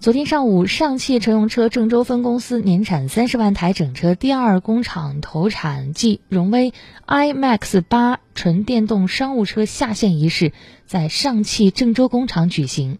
昨天上午，上汽乘用车郑州分公司年产三十万台整车第二工厂投产暨荣威 iMAX 八纯电动商务车下线仪式在上汽郑州工厂举行。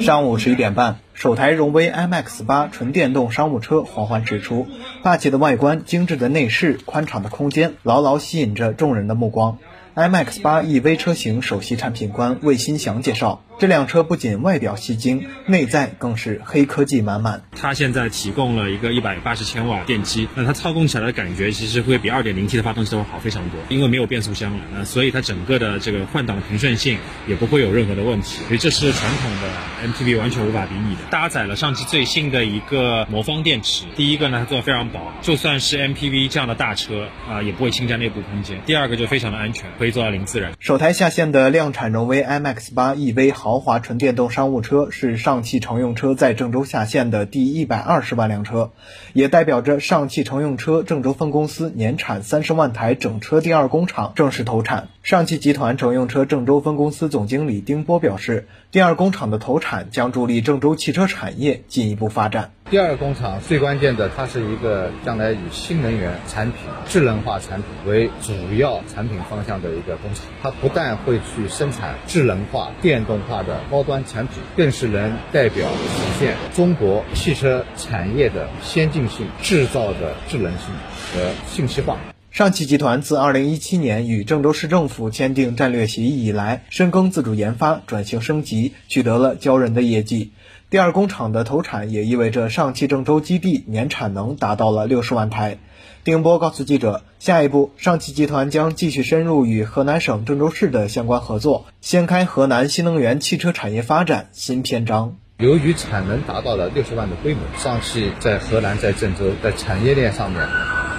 上午十一点半，首台荣威 iMAX 八纯电动商务车缓缓驶出，霸气的外观、精致的内饰、宽敞的空间，牢牢吸引着众人的目光。iMAX 八 EV 车型首席产品官魏新祥介绍，这辆车不仅外表吸睛，内在更是黑科技满满。它现在提供了一个一百八十千瓦电机，那它操控起来的感觉其实会比二点零 T 的发动机都要好非常多，因为没有变速箱了，那所以它整个的这个换挡平顺性也不会有任何的问题，所以这是传统的 MPV 完全无法比拟的。搭载了上汽最新的一个魔方电池，第一个呢它做的非常薄，就算是 MPV 这样的大车啊也不会侵占内部空间。第二个就非常的安全。可以做到零自燃。首台下线的量产荣威 iMAX 八 EV 豪豪华纯电动商务车，是上汽乘用车在郑州下线的第一百二十万辆车，也代表着上汽乘用车郑州分公司年产三十万台整车第二工厂正式投产。上汽集团乘用车郑州分公司总经理丁波表示，第二工厂的投产将助力郑州汽车产业进一步发展。第二工厂最关键的，它是一个将来以新能源产品、智能化产品为主要产品方向的一个工厂。它不但会去生产智能化、电动化的高端产品，更是能代表体现中国汽车产业的先进性、制造的智能性和信息化。上汽集团自2017年与郑州市政府签订战略协议以来，深耕自主研发、转型升级，取得了骄人的业绩。第二工厂的投产也意味着上汽郑州基地年产能达到了六十万台。丁波告诉记者，下一步上汽集团将继续深入与河南省郑州市的相关合作，掀开河南新能源汽车产业发展新篇章。由于产能达到了六十万的规模，上汽在河南在郑州在产业链上面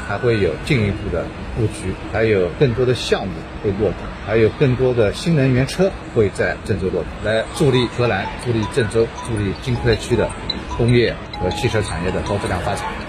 还会有进一步的布局，还有更多的项目会落地。还有更多的新能源车会在郑州落地，来助力河南、助力郑州、助力经开区的工业和汽车产业的高质量发展。